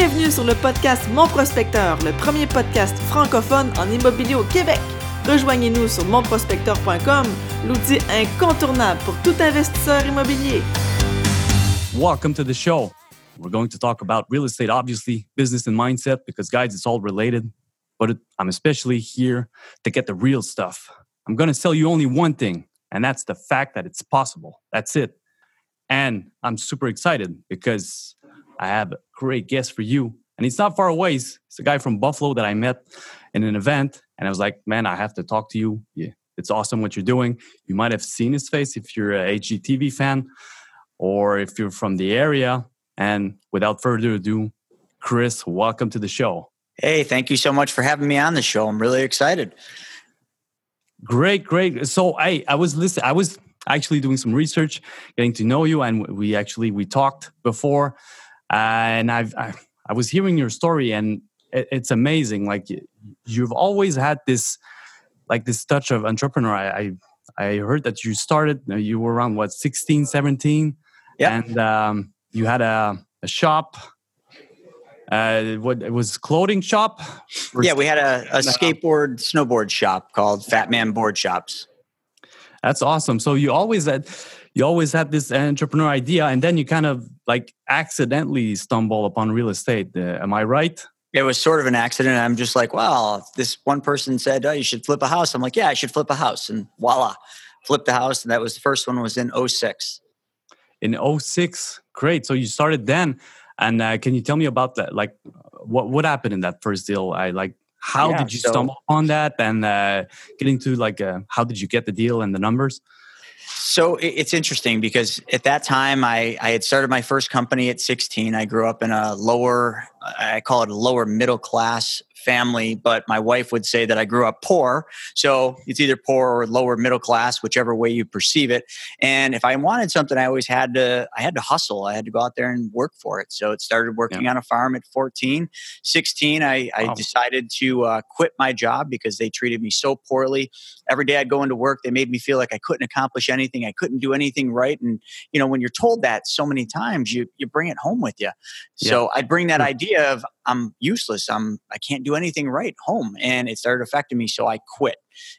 Bienvenue sur le podcast Mon Prospecteur, le premier podcast francophone en immobilier au Québec. Rejoignez-nous sur monprospecteur.com, l'outil incontournable pour tout investisseur immobilier. Welcome to the show. We're going to talk about real estate, obviously, business and mindset, because guys, it's all related. But I'm especially here to get the real stuff. I'm going to tell you only one thing, and that's the fact that it's possible. That's it. And I'm super excited because I have a great guest for you. And he's not far away. He's, a guy from Buffalo that I met in an event. And I was like, man, I have to talk to you. Yeah, it's awesome what you're doing. You might have seen his face if you're a HGTV fan or if you're from the area. And without further ado, Chris, welcome to the show. Hey, thank you so much for having me on the show. I'm really excited. Great, great. So I I was listening. I was actually doing some research, getting to know you, and we actually we talked before and I've I, I, was hearing your story, and it, it's amazing. Like you've always had this, like this touch of entrepreneur. I I, I heard that you started. You were around what 16, 17, yeah, and um, you had a, a shop. Uh, what it was clothing shop? Yeah, we had a, a skateboard, snowboard shop called Fat Man Board Shops. That's awesome. So you always had you always had this entrepreneur idea and then you kind of like accidentally stumble upon real estate. Uh, am i right? It was sort of an accident. I'm just like well this one person said oh you should flip a house. I'm like yeah i should flip a house and voila flipped the house and that was the first one was in 06 in 06 great. So you started then and uh, can you tell me about that? Like what what happened in that first deal? I like how yeah, did you so, stumble on that? And uh, getting to like uh, how did you get the deal and the numbers so it's interesting because at that time I, I had started my first company at 16. I grew up in a lower, I call it a lower middle class family, but my wife would say that I grew up poor. So it's either poor or lower middle class, whichever way you perceive it. And if I wanted something, I always had to, I had to hustle. I had to go out there and work for it. So it started working yeah. on a farm at 14. 16, I, I decided to uh, quit my job because they treated me so poorly. Every day I'd go into work, they made me feel like I couldn't accomplish anything. I couldn't do anything right. And, you know, when you're told that so many times, you, you bring it home with you. So yeah. I'd bring that idea of I'm useless. I'm I can't do anything right home, and it started affecting me. So I quit,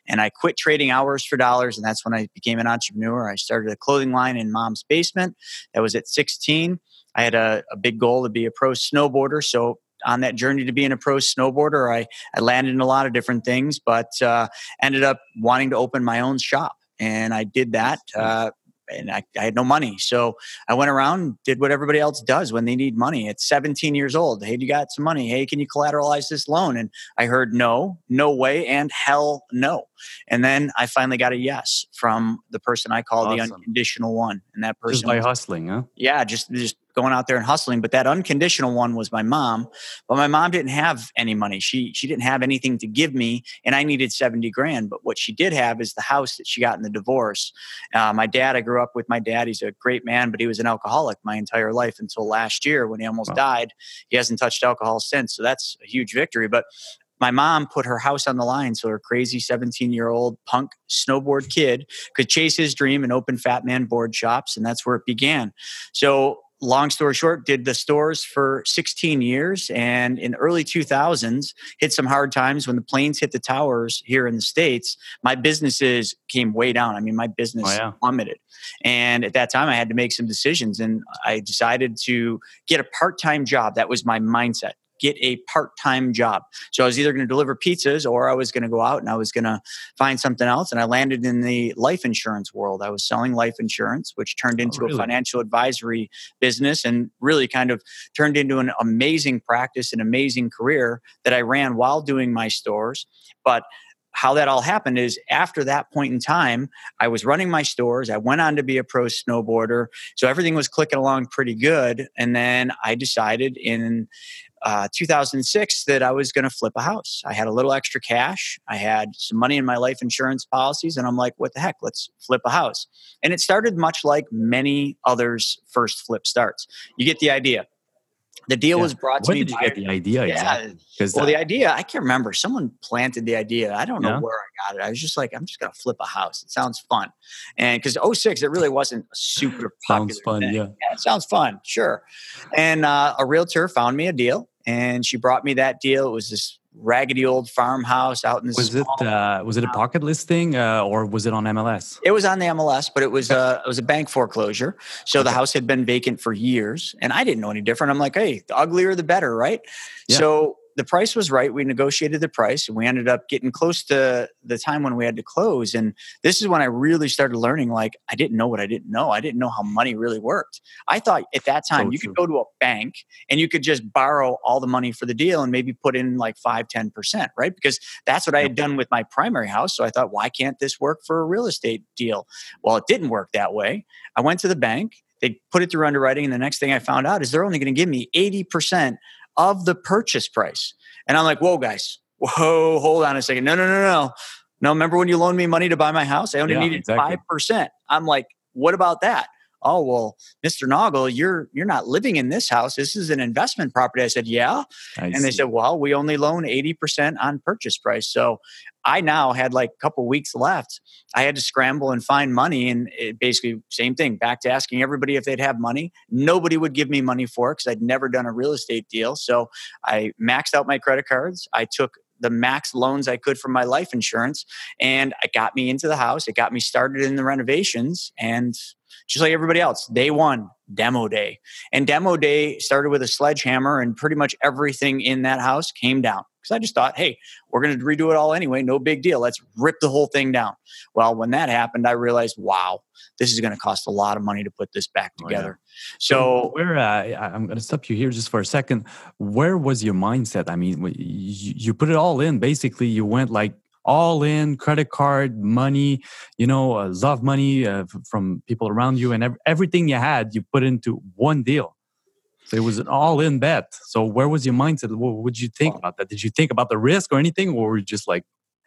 and I quit trading hours for dollars, and that's when I became an entrepreneur. I started a clothing line in mom's basement. That was at 16. I had a, a big goal to be a pro snowboarder, so on that journey to being a pro snowboarder, I, I landed in a lot of different things, but uh, ended up wanting to open my own shop. And I did that. Uh, and I, I, had no money. So I went around, did what everybody else does when they need money. At 17 years old, hey, do you got some money? Hey, can you collateralize this loan? And I heard no, no way, and hell no. And then I finally got a yes from the person I call awesome. the unconditional one. And that person just by was, hustling, huh? Yeah, just just going out there and hustling. But that unconditional one was my mom. But my mom didn't have any money. She she didn't have anything to give me, and I needed seventy grand. But what she did have is the house that she got in the divorce. Uh, my dad, I grew up with my dad. He's a great man, but he was an alcoholic my entire life until last year when he almost wow. died. He hasn't touched alcohol since, so that's a huge victory. But my mom put her house on the line so her crazy 17 year old punk snowboard kid could chase his dream and open Fat Man board shops. And that's where it began. So long story short did the stores for 16 years and in early 2000s hit some hard times. When the planes hit the towers here in the states my businesses came way down. I mean my business oh, yeah. plummeted. And at that time i had to make some decisions and i decided to get a part-time job. That was my mindset get a part-time job. So I was either going to deliver pizzas or I was going to go out and I was going to find something else. And I landed in the life insurance world. I was selling life insurance, which turned oh, into oh, really? a financial advisory business and really kind of turned into an amazing practice, an amazing career that I ran while doing my stores. But how that all happened is after that point in time, I was running my stores. I went on to be a pro snowboarder. So everything was clicking along pretty good. And then I decided in uh, 2006 that I was going to flip a house. I had a little extra cash. I had some money in my life insurance policies, and I'm like, what the heck? Let's flip a house. And it started much like many others' first flip starts. You get the idea. The deal yeah. was brought to when me. did you get the idea? Yeah. Well, the idea, I can't remember. Someone planted the idea. I don't know yeah. where I got it. I was just like, I'm just going to flip a house. It sounds fun. And because 06, it really wasn't super popular. sounds fun. Yeah. yeah. It sounds fun. Sure. And uh, a realtor found me a deal and she brought me that deal. It was this raggedy old farmhouse out in the. Was it uh, was it a pocket listing uh, or was it on MLS? It was on the MLS, but it was uh, it was a bank foreclosure. So the house had been vacant for years, and I didn't know any different. I'm like, hey, the uglier the better, right? Yeah. So the price was right. We negotiated the price and we ended up getting close to the time when we had to close. And this is when I really started learning like, I didn't know what I didn't know. I didn't know how money really worked. I thought at that time so you true. could go to a bank and you could just borrow all the money for the deal and maybe put in like 5, 10%, right? Because that's what I had done with my primary house. So I thought, why can't this work for a real estate deal? Well, it didn't work that way. I went to the bank. They put it through underwriting. And the next thing I found out is they're only going to give me 80% of the purchase price. And I'm like, whoa, guys, whoa, hold on a second. No, no, no, no. No, remember when you loaned me money to buy my house? I only yeah, needed 5%. I'm like, what about that? Oh well, Mr. Naugle, you're you're not living in this house. This is an investment property. I said, yeah. I and they said, well, we only loan 80% on purchase price. So I now had like a couple weeks left. I had to scramble and find money, and eh, basically same thing. Back to asking everybody if they'd have money. Nobody would give me money for it because I'd never done a real estate deal. So I maxed out my credit cards. I took the max loans I could from my life insurance, and it got me into the house. It got me started in the renovations, and just like everybody else, day one, demo day. And demo day started with a sledgehammer, and pretty much everything in that house came down because I just thought, hey, we're going to redo it all anyway. No big deal. Let's rip the whole thing down. Well, when that happened, I realized, wow, this is going to cost a lot of money to put this back together. Oh, yeah. So, where uh, I'm going to stop you here just for a second. Where was your mindset? I mean, you, put it all in. Basically, you went like all in credit card money you know uh, love money uh, from people around you and ev- everything you had you put into one deal it was an all-in bet. So where was your mindset? What would you think about that? Did you think about the risk or anything, or were you just like,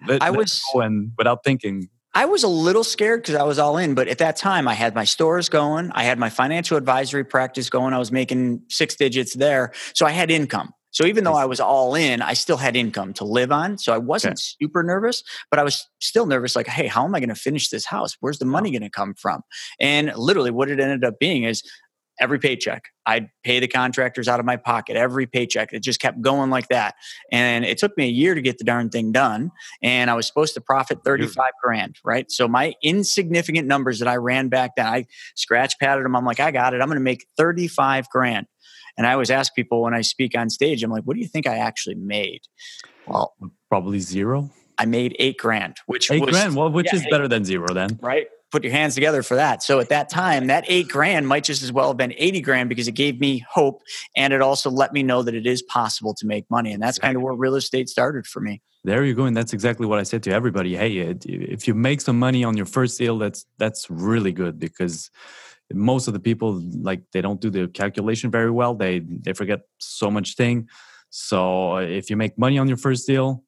let, I was and without thinking? I was a little scared because I was all in, but at that time I had my stores going, I had my financial advisory practice going. I was making six digits there, so I had income. So even though I was all in, I still had income to live on. So I wasn't okay. super nervous, but I was still nervous like, hey, how am I going to finish this house? Where's the money going to come from? And literally what it ended up being is every paycheck. I'd pay the contractors out of my pocket every paycheck. It just kept going like that. And it took me a year to get the darn thing done. And I was supposed to profit 35 grand, right? So my insignificant numbers that I ran back then, I scratch padded them. I'm like, I got it. I'm going to make 35 grand. And I always ask people when I speak on stage, I'm like, what do you think I actually made? Well, probably zero. I made eight grand, which eight was, grand. Well, which yeah, is eight, better than zero then, right? Put your hands together for that. So at that time, that eight grand might just as well have been 80 grand because it gave me hope and it also let me know that it is possible to make money. And that's kind of where real estate started for me. There you go. And that's exactly what I said to everybody. Hey, if you make some money on your first deal, that's that's really good because most of the people like they don't do the calculation very well. They they forget so much thing. So if you make money on your first deal,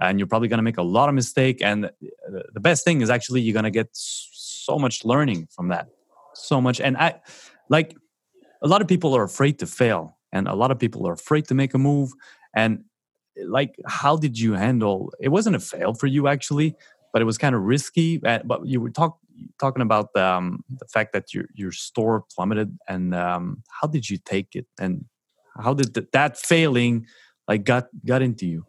and you're probably going to make a lot of mistake and the best thing is actually you're going to get so much learning from that. So much and i like a lot of people are afraid to fail and a lot of people are afraid to make a move and like how did you handle it wasn't a fail for you actually but it was kind of risky uh, but you were talk, talking about um, the fact that your your store plummeted and um, how did you take it and how did th- that failing like got got into you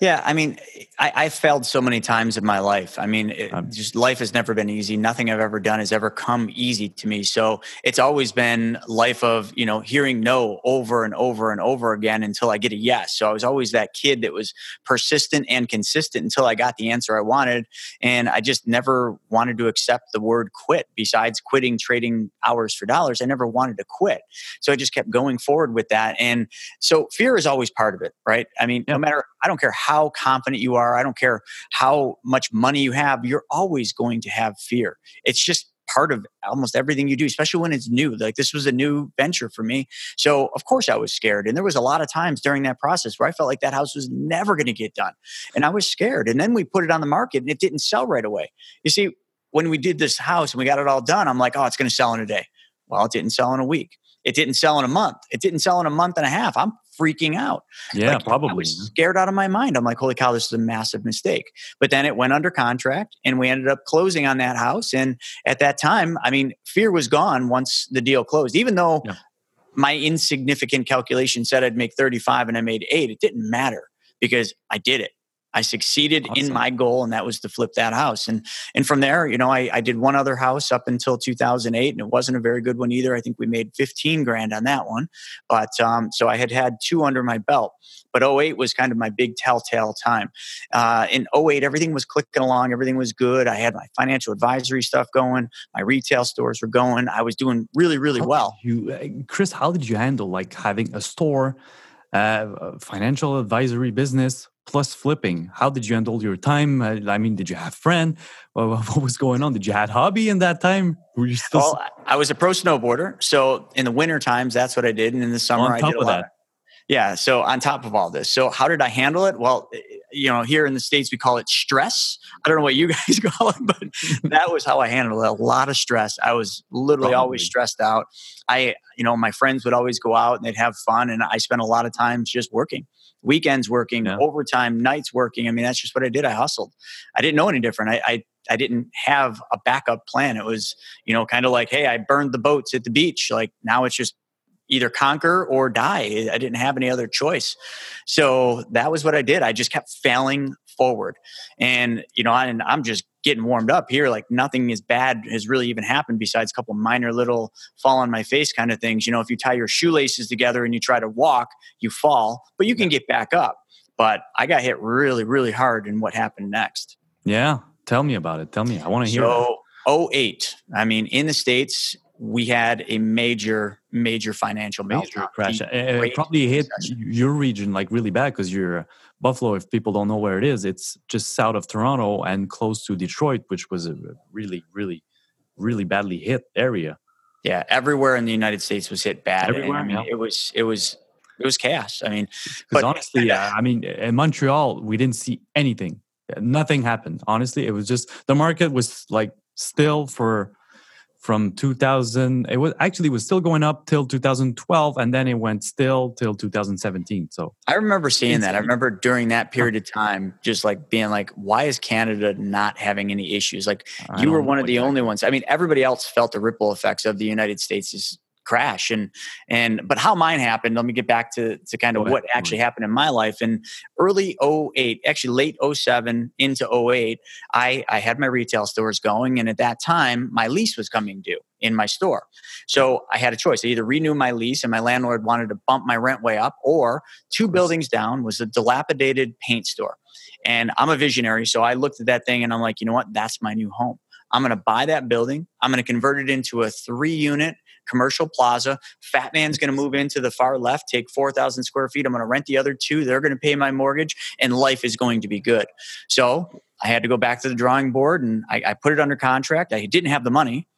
yeah, I mean, I, I failed so many times in my life. I mean, it, um, just life has never been easy. Nothing I've ever done has ever come easy to me. So it's always been life of you know hearing no over and over and over again until I get a yes. So I was always that kid that was persistent and consistent until I got the answer I wanted, and I just never wanted to accept the word quit. Besides quitting trading hours for dollars, I never wanted to quit. So I just kept going forward with that, and so fear is always part of it, right? I mean, no matter I don't care how confident you are, I don't care how much money you have, you're always going to have fear. It's just part of almost everything you do, especially when it's new. Like this was a new venture for me. So, of course, I was scared. And there was a lot of times during that process where I felt like that house was never going to get done. And I was scared. And then we put it on the market and it didn't sell right away. You see, when we did this house and we got it all done, I'm like, oh, it's going to sell in a day. Well, it didn't sell in a week. It didn't sell in a month. It didn't sell in a month and a half. I'm freaking out. Yeah, like, probably. scared out of my mind. I'm like, holy cow, this is a massive mistake. But then it went under contract and we ended up closing on that house. And at that time, I mean, fear was gone once the deal closed, even though. Yeah my insignificant calculation said I'd make 35 and I made eight, it didn't matter because I did it. I succeeded awesome. in my goal, and that was to flip that house. And and from there, you know, I, I did one other house up until 2008, and it wasn't a very good one either. I think we made 15 grand on that one, but um, so I had had two under my belt. But 08 was kind of my big telltale time. Uh, in 08, everything was clicking along, everything was good. I had my financial advisory stuff going, my retail stores were going. I was doing really, really how well. You, uh, Chris, how did you handle like having a store? Uh, financial advisory business plus flipping. How did you handle your time? Uh, I mean, did you have friend? What was going on? Did you had hobby in that time? Were you still? Well, I was a pro snowboarder, so in the winter times, that's what I did, and in the summer, I did a lot. That. Of, yeah. So on top of all this, so how did I handle it? Well, eh, you know, here in the states we call it stress. I don't know what you guys call it, but that was how I handled it. A lot of stress. I was literally Probably. always stressed out. I, you know, my friends would always go out and they'd have fun, and I spent a lot of times just working weekends working, yeah. overtime, nights working. I mean, that's just what I did. I hustled. I didn't know any different. I, I, I didn't have a backup plan. It was, you know, kind of like, hey, I burned the boats at the beach. Like now it's just either conquer or die. I didn't have any other choice. So that was what I did. I just kept failing forward. And, you know, and I'm just getting warmed up here. Like nothing is bad has really even happened besides a couple minor little fall on my face kind of things. You know, if you tie your shoelaces together and you try to walk, you fall, but you can get back up. But I got hit really, really hard in what happened next. Yeah. Tell me about it. Tell me. I want to hear so, that. 08. I mean, in the States, we had a major, major financial major crash. It probably hit your region like really bad because you're Buffalo. If people don't know where it is, it's just south of Toronto and close to Detroit, which was a really, really, really badly hit area. Yeah, everywhere in the United States was hit bad. Everywhere, I mean, yeah. it was it was it was chaos. I mean, because honestly, yeah, uh, I mean, in Montreal, we didn't see anything. Nothing happened. Honestly, it was just the market was like still for from 2000 it was actually it was still going up till 2012 and then it went still till 2017 so. I remember seeing that. I remember during that period of time just like being like why is canada not having any issues? Like you were one of the only ones. I mean everybody else felt the ripple effects of the united states crash and and but how mine happened let me get back to to kind of what actually happened in my life in early 08 actually late 07 into 08 i i had my retail stores going and at that time my lease was coming due in my store. So i had a choice i either renew my lease and my landlord wanted to bump my rent way up or two buildings down was a dilapidated paint store. And i'm a visionary so i looked at that thing and i'm like you know what? That's my new home. I'm going to buy that building. I'm going to convert it into a three unit commercial plaza. Fat Man's going to move into the far left, take 4,000 square feet. I'm going to rent the other two. They're going to pay my mortgage, and life is going to be good. So I had to go back to the drawing board and I, I put it under contract. I didn't have the money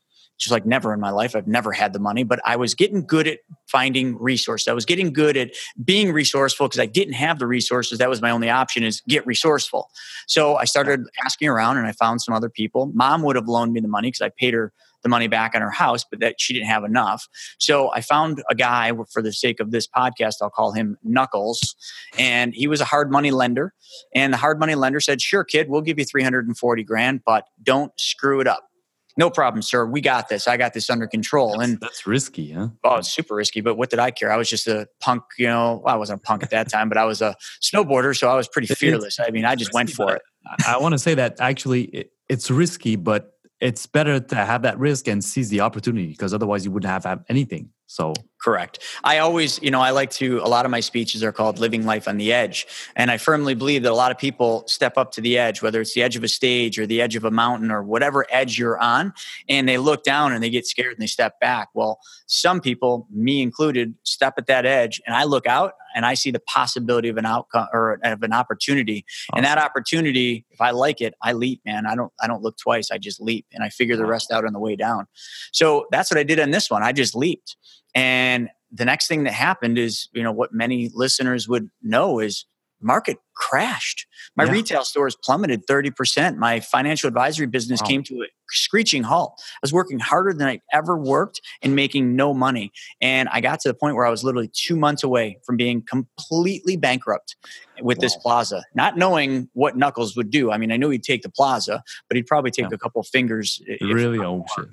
just like never in my life. I've never had the money, but I was getting good at finding resources. I was getting good at being resourceful because I didn't have the resources. That was my only option is get resourceful. So I started asking around and I found some other people. Mom would have loaned me the money because I paid her the money back on her house, but that she didn't have enough. So I found a guy for the sake of this podcast, I'll call him Knuckles. And he was a hard money lender. And the hard money lender said, Sure, kid, we'll give you 340 grand, but don't screw it up no problem, sir. We got this. I got this under control. That's, and that's risky, huh? Oh, it's super risky. But what did I care? I was just a punk, you know. Well, I wasn't a punk at that time, but I was a snowboarder, so I was pretty fearless. I mean, I just went for it. I want to say that actually it, it's risky, but it's better to have that risk and seize the opportunity because otherwise you wouldn't have, have anything. So correct. I always, you know, I like to, a lot of my speeches are called living life on the edge. And I firmly believe that a lot of people step up to the edge, whether it's the edge of a stage or the edge of a mountain or whatever edge you're on, and they look down and they get scared and they step back. Well, some people, me included, step at that edge and I look out and I see the possibility of an outcome or of an opportunity. Awesome. And that opportunity, if I like it, I leap, man. I don't, I don't look twice. I just leap and I figure the rest out on the way down. So that's what I did on this one. I just leaped. And the next thing that happened is, you know, what many listeners would know is market crashed. My yeah. retail stores plummeted 30%. My financial advisory business wow. came to a screeching halt. I was working harder than I ever worked and making no money. And I got to the point where I was literally two months away from being completely bankrupt with wow. this plaza, not knowing what Knuckles would do. I mean, I knew he'd take the plaza, but he'd probably take yeah. a couple fingers. Really? Oh, shit.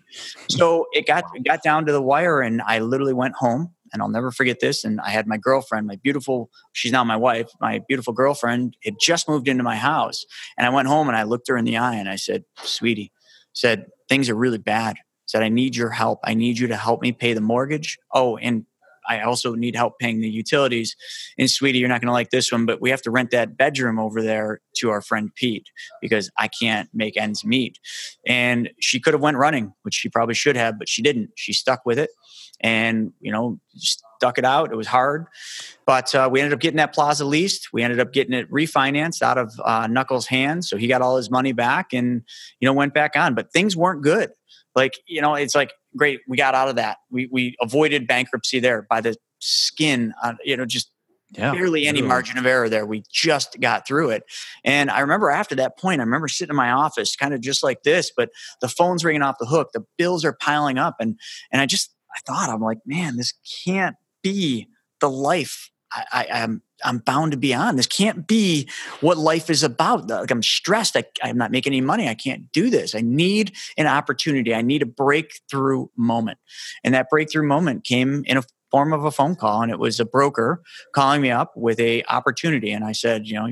so it got, it got down to the wire and I literally went home and I'll never forget this. And I had my girlfriend, my beautiful, she's now my wife, my beautiful girlfriend had just moved into my house. And I went home and I looked her in the eye and I said, Sweetie, said, things are really bad. Said, I need your help. I need you to help me pay the mortgage. Oh, and I also need help paying the utilities. And sweetie, you're not going to like this one, but we have to rent that bedroom over there to our friend Pete because I can't make ends meet. And she could have went running, which she probably should have, but she didn't. She stuck with it and, you know, stuck it out. It was hard, but uh, we ended up getting that plaza leased. We ended up getting it refinanced out of uh, Knuckles' hands. So he got all his money back and, you know, went back on, but things weren't good like you know it's like great we got out of that we we avoided bankruptcy there by the skin on you know just yeah, barely any really. margin of error there we just got through it and i remember after that point i remember sitting in my office kind of just like this but the phone's ringing off the hook the bills are piling up and and i just i thought i'm like man this can't be the life I, am I'm bound to be on. This can't be what life is about. Like I'm stressed. I, I'm not making any money. I can't do this. I need an opportunity. I need a breakthrough moment. And that breakthrough moment came in a form of a phone call, and it was a broker calling me up with a opportunity. And I said, you know,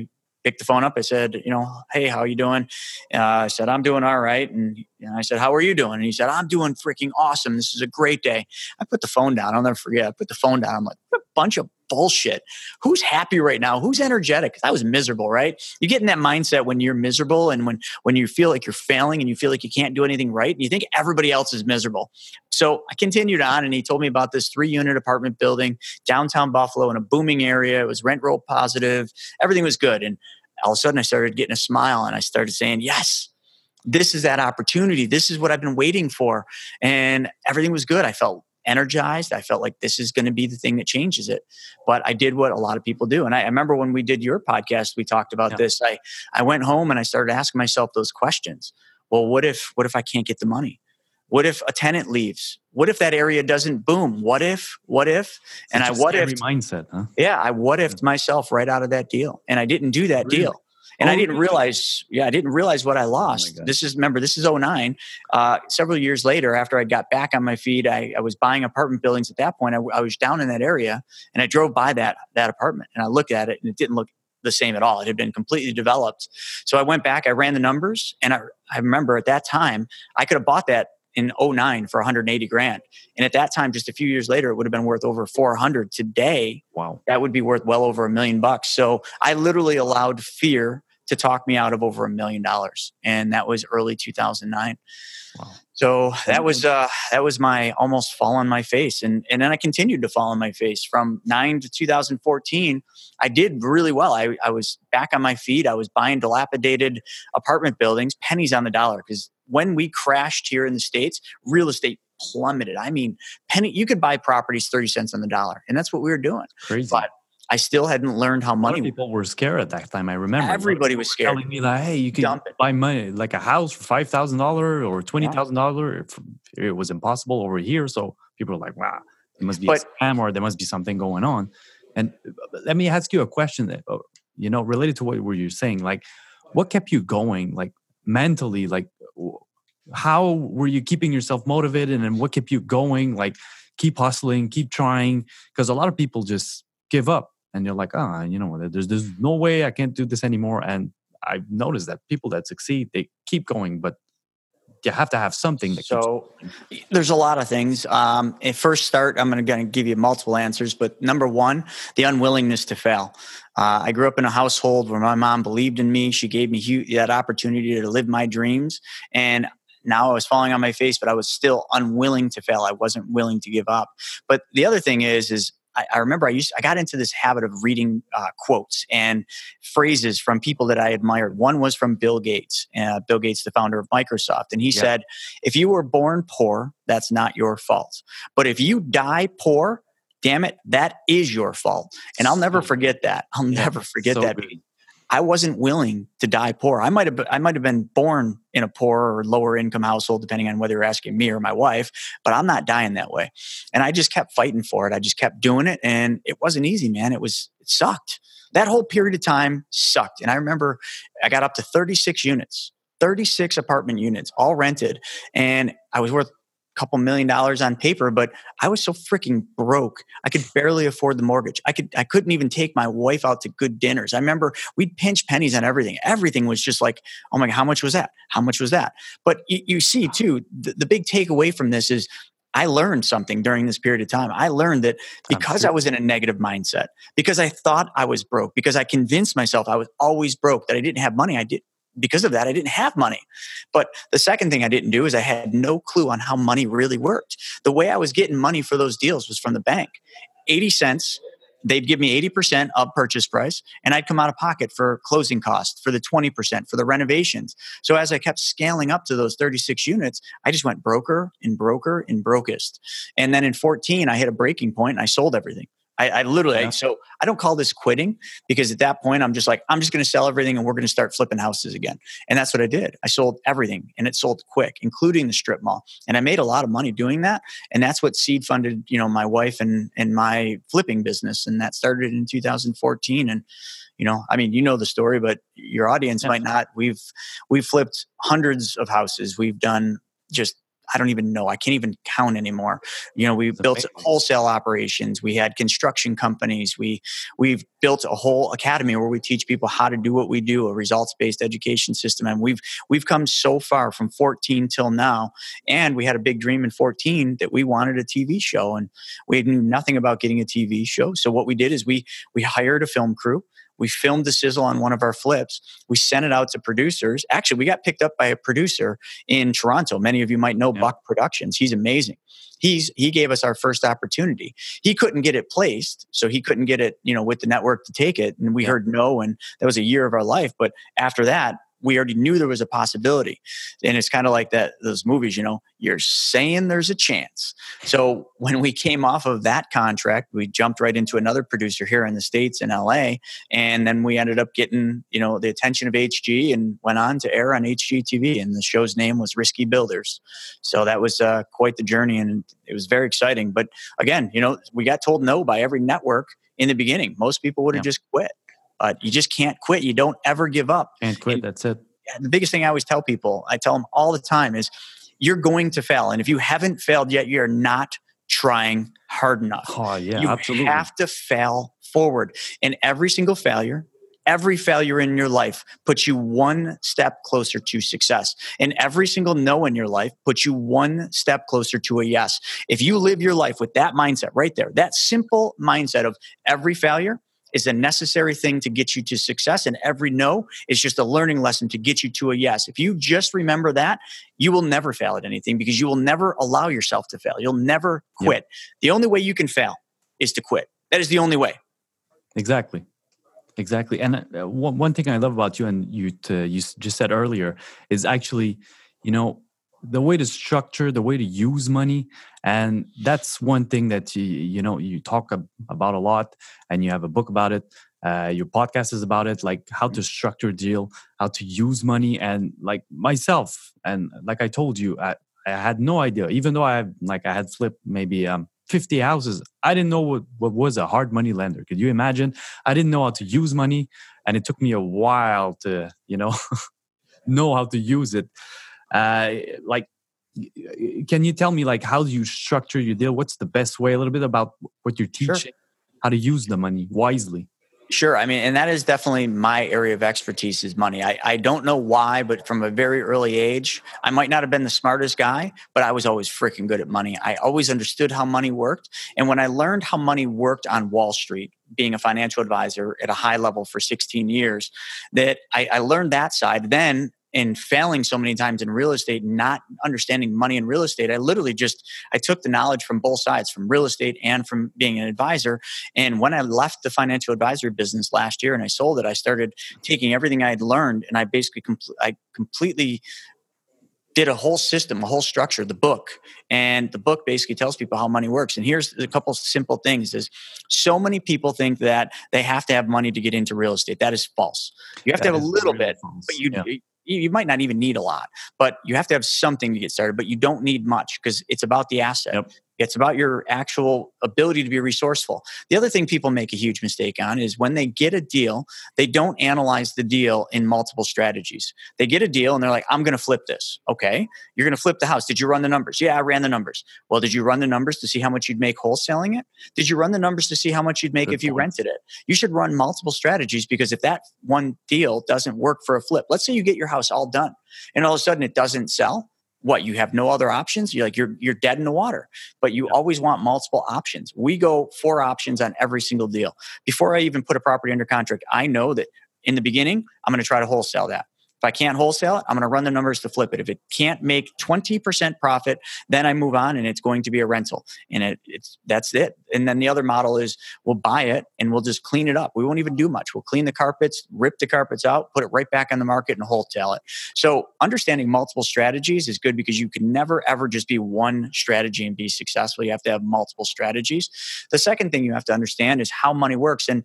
picked the phone up. I said, you know, hey, how you doing? Uh, I said, I'm doing all right. And, and, I said, how are you doing? And he said, I'm doing freaking awesome. This is a great day. I put the phone down. I'll never forget. I put the phone down. I'm like, a bunch of bullshit. Who's happy right now? Who's energetic? I was miserable, right? You get in that mindset when you're miserable and when when you feel like you're failing and you feel like you can't do anything right, and you think everybody else is miserable. So I continued on, and he told me about this three unit apartment building downtown Buffalo in a booming area. It was rent roll positive. Everything was good, and all of a sudden I started getting a smile, and I started saying, "Yes." This is that opportunity. This is what I've been waiting for. And everything was good. I felt energized. I felt like this is going to be the thing that changes it. But I did what a lot of people do. And I, I remember when we did your podcast, we talked about yeah. this. I, I went home and I started asking myself those questions. Well, what if what if I can't get the money? What if a tenant leaves? What if that area doesn't boom? What if? What if? And I what if mindset, huh? Yeah, I what if myself right out of that deal, and I didn't do that really? deal and oh, I didn't realize, yeah, I didn't realize what I oh lost. Oh this is remember, this is 09. Uh, several years later, after I got back on my feet, I, I was buying apartment buildings. At that point, I, I, was down in that area, and I drove by that that apartment, and I looked at it, and it didn't look the same at all. It had been completely developed. So I went back, I ran the numbers, and I, I remember at that time I could have bought that in 09 for 180 grand. And at that time, just a few years later, it would have been worth over 400. Today, wow, that would be worth well over a million bucks. So I literally allowed fear to talk me out of over a million dollars, and that was early 2009. Wow. So that was uh, that was my almost fall on my face, and and then I continued to fall on my face from nine to 2014. I did really well. I, I was back on my feet. I was buying dilapidated apartment buildings, pennies on the dollar, because when we crashed here in the states, real estate plummeted. I mean, penny you could buy properties 30 cents on the dollar, and that's what we were doing. Crazy. But I still hadn't learned how money. people were scared at that time. I remember everybody was scared. Telling me like, "Hey, you can buy money like a house for five thousand dollar or twenty thousand yeah. dollar." It was impossible over here, so people were like, "Wow, it must be but, a scam or there must be something going on." And uh, let me ask you a question that uh, you know related to what were you saying. Like, what kept you going? Like mentally, like how were you keeping yourself motivated, and what kept you going? Like, keep hustling, keep trying, because a lot of people just give up and you're like, ah, oh, you know, there's there's no way I can't do this anymore. And I've noticed that people that succeed, they keep going, but you have to have something that so there's a lot of things um, at first start i'm going to give you multiple answers but number one the unwillingness to fail uh, i grew up in a household where my mom believed in me she gave me that opportunity to live my dreams and now I was falling on my face, but I was still unwilling to fail. I wasn't willing to give up. But the other thing is, is I, I remember I used I got into this habit of reading uh, quotes and phrases from people that I admired. One was from Bill Gates, uh, Bill Gates, the founder of Microsoft, and he yeah. said, "If you were born poor, that's not your fault. But if you die poor." Damn it, that is your fault. And I'll never forget that. I'll yeah, never forget so that. Good. I wasn't willing to die poor. I might have I might have been born in a poor or lower income household, depending on whether you're asking me or my wife, but I'm not dying that way. And I just kept fighting for it. I just kept doing it, and it wasn't easy, man. It was it sucked. That whole period of time sucked. And I remember I got up to 36 units, 36 apartment units, all rented, and I was worth couple million dollars on paper, but I was so freaking broke. I could barely afford the mortgage. I could I couldn't even take my wife out to good dinners. I remember we'd pinch pennies on everything. Everything was just like, oh my god, how much was that? How much was that? But you, you see too, the, the big takeaway from this is I learned something during this period of time. I learned that because I was in a negative mindset, because I thought I was broke, because I convinced myself I was always broke, that I didn't have money, I did because of that, I didn't have money. But the second thing I didn't do is I had no clue on how money really worked. The way I was getting money for those deals was from the bank 80 cents. They'd give me 80% of purchase price, and I'd come out of pocket for closing costs, for the 20%, for the renovations. So as I kept scaling up to those 36 units, I just went broker and broker and brokest. And then in 14, I hit a breaking point and I sold everything. I, I literally, yeah. so I don't call this quitting because at that point, I'm just like, I'm just going to sell everything and we're going to start flipping houses again. And that's what I did. I sold everything and it sold quick, including the strip mall. And I made a lot of money doing that. And that's what seed funded, you know, my wife and, and my flipping business. And that started in 2014. And, you know, I mean, you know the story, but your audience yeah. might not. We've, we've flipped hundreds of houses. We've done just I don't even know. I can't even count anymore. You know, we That's built amazing. wholesale operations. We had construction companies. We we've built a whole academy where we teach people how to do what we do, a results-based education system. And we've we've come so far from 14 till now. And we had a big dream in 14 that we wanted a TV show. And we knew nothing about getting a TV show. So what we did is we we hired a film crew we filmed the sizzle on one of our flips. We sent it out to producers. Actually, we got picked up by a producer in Toronto. Many of you might know yeah. Buck Productions. He's amazing. He's he gave us our first opportunity. He couldn't get it placed, so he couldn't get it, you know, with the network to take it. And we yeah. heard no, and that was a year of our life. But after that, we already knew there was a possibility. And it's kind of like that those movies, you know, you're saying there's a chance. So when we came off of that contract, we jumped right into another producer here in the States in LA. And then we ended up getting, you know, the attention of HG and went on to air on HGTV. And the show's name was Risky Builders. So that was uh, quite the journey and it was very exciting. But again, you know, we got told no by every network in the beginning. Most people would have yeah. just quit. But you just can't quit. You don't ever give up. And quit. And that's it. The biggest thing I always tell people, I tell them all the time, is you're going to fail. And if you haven't failed yet, you're not trying hard enough. Oh, yeah, you absolutely. have to fail forward. And every single failure, every failure in your life puts you one step closer to success. And every single no in your life puts you one step closer to a yes. If you live your life with that mindset right there, that simple mindset of every failure is a necessary thing to get you to success. And every no is just a learning lesson to get you to a yes. If you just remember that, you will never fail at anything because you will never allow yourself to fail. You'll never quit. Yep. The only way you can fail is to quit. That is the only way. Exactly. Exactly. And uh, one, one thing I love about you and you, to, you just said earlier is actually, you know, the way to structure the way to use money and that's one thing that you you know you talk about a lot and you have a book about it uh, your podcast is about it like how to structure a deal how to use money and like myself and like i told you i, I had no idea. Even though i like i had flipped maybe um 50 houses i didn't know what, what was a hard money lender. Could you imagine? I didn't know how to use money and it took me a while to you know know how to use it uh, like can you tell me like how do you structure your deal what's the best way a little bit about what you're teaching sure. how to use the money wisely Sure. I mean, and that is definitely my area of expertise is money. I, I don't know why, but from a very early age, I might not have been the smartest guy, but I was always freaking good at money. I always understood how money worked. And when I learned how money worked on Wall Street, being a financial advisor at a high level for 16 years, that I, I learned that side. Then and failing so many times in real estate, not understanding money in real estate, I literally just I took the knowledge from both sides, from real estate and from being an advisor. And when I left the financial advisory business last year and I sold it, I started taking everything I had learned and I basically compl- I completely did a whole system, a whole structure, the book. And the book basically tells people how money works. And here's a couple simple things is so many people think that they have to have money to get into real estate. That is false. You have that to have a little bit, false. but you yeah you might not even need a lot, but you have to have something to get started, but you don't need much because it's about the asset. Yep. It's about your actual ability to be resourceful. The other thing people make a huge mistake on is when they get a deal, they don't analyze the deal in multiple strategies. They get a deal and they're like, I'm going to flip this. Okay. You're going to flip the house. Did you run the numbers? Yeah, I ran the numbers. Well, did you run the numbers to see how much you'd make wholesaling it? Did you run the numbers to see how much you'd make Good if you point. rented it? You should run multiple strategies because if that one deal doesn't work for a flip, let's say you get your house all done and all of a sudden it doesn't sell what you have no other options? You're like you're you're dead in the water but you always want multiple options. We go four options on every single deal. Before i even put a property under contract i know that in the beginning i'm going to try to wholesale that if I can't wholesale it, I'm going to run the numbers to flip it. If it can't make 20% profit, then I move on and it's going to be a rental. And it, it's that's it. And then the other model is we'll buy it and we'll just clean it up. We won't even do much. We'll clean the carpets, rip the carpets out, put it right back on the market and wholesale it. So understanding multiple strategies is good because you can never ever just be one strategy and be successful. You have to have multiple strategies. The second thing you have to understand is how money works. And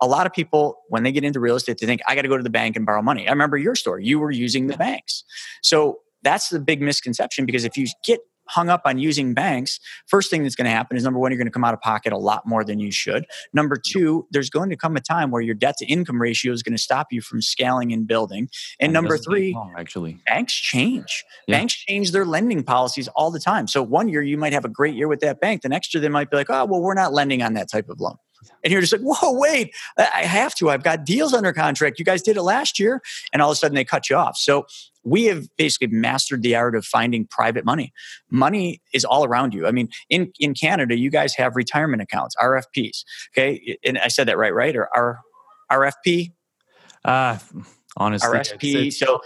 a lot of people, when they get into real estate, they think, I got to go to the bank and borrow money. I remember your story. You were using the banks. So that's the big misconception because if you get hung up on using banks, first thing that's going to happen is number one, you're going to come out of pocket a lot more than you should. Number two, there's going to come a time where your debt to income ratio is going to stop you from scaling and building. And, number three, long, actually, banks change. Yeah. Banks change their lending policies all the time. So one year you might have a great year with that bank. The next year they might be like, oh, well, we're not lending on that type of loan. And you're just like, whoa, wait, I have to. I've got deals under contract. You guys did it last year. And all of a sudden they cut you off. So we have basically mastered the art of finding private money. Money is all around you. I mean, in, in Canada, you guys have retirement accounts, RFPs. Okay. And I said that right, right? Or R, RFP? Uh, honestly. RSP. It's, it's, so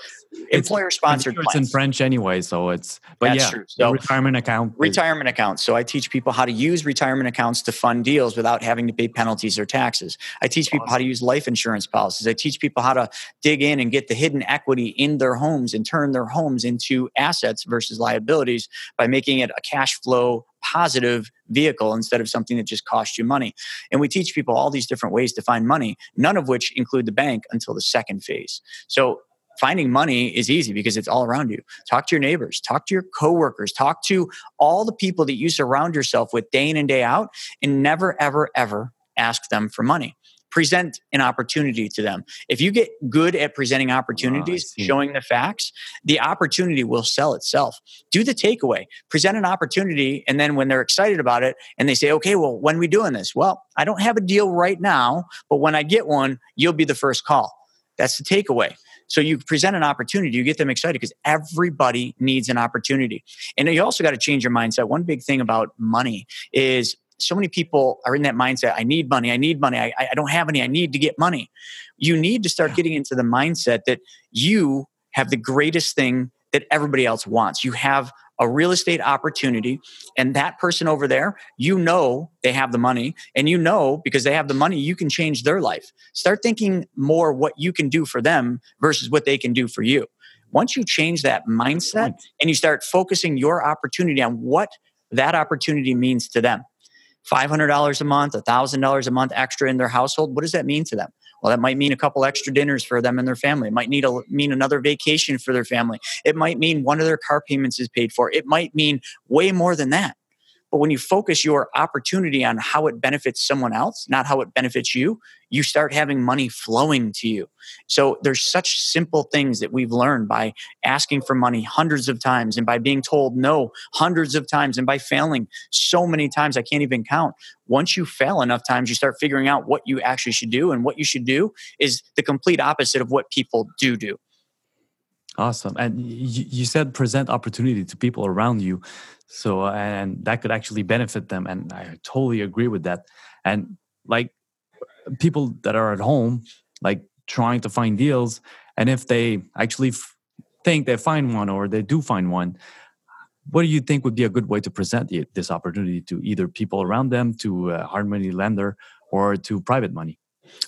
employer sponsored it's in French anyway, so it's but That's yeah, true. So retirement account. Retirement accounts. So I teach people how to use retirement accounts to fund deals without having to pay penalties or taxes. I teach people awesome. how to use life insurance policies. I teach people how to dig in and get the hidden equity in their homes and turn their homes into assets versus liabilities by making it a cash flow positive vehicle instead of something that just costs you money. And we teach people all these different ways to find money, none of which include the bank until the second phase. So finding money is easy because it's all around you. Talk to your neighbors, talk to your coworkers, talk to all the people that you surround yourself with day in and day out, and never, ever, ever ask them for money present an opportunity to them. If you get good at presenting ah, opportunities, oh, showing the facts, the opportunity will sell itself. Do the takeaway, present an opportunity, and then when they're excited about it and they say, okay, well, when are we doing this? Well, I don't have a deal right now, but when I get one, you'll be the first call. That's the takeaway. So you present an opportunity, you get them excited because everybody needs an opportunity. And you also got to change your mindset. One big thing about money is so many people are in that mindset i need money i need money i, I don't have any i need to get money. You need to start getting into the mindset that you have the greatest thing that everybody else wants. You have a real estate opportunity and that person over there you know they have the money and you know because they have the money you can change their life. Start thinking more what you can do for them versus what they can do for you. Once you change that mindset and you start focusing your opportunity on what that opportunity means to them $500 a month, $1,000 a month extra in their household, what does that mean to them? Well, that might mean a couple extra dinners for them and their family. It might need a, mean another vacation for their family. It might mean one of their car payments is paid for. It might mean way more than that. But when you focus your opportunity on how it benefits someone else, not how it benefits you, you start having money flowing to you. So there's such simple things that we've learned by asking for money hundreds of times and by being told no hundreds of times and by failing so many times I can't even count. Once you fail enough times, you start figuring out what you actually should do. And what you should do is the complete opposite of what people do do. Awesome. And you, you said present opportunity to people around you. So, and that could actually benefit them. And I totally agree with that. And like people that are at home, like trying to find deals, and if they actually think they find one or they do find one, what do you think would be a good way to present this opportunity to either people around them, to a hard money lender, or to private money?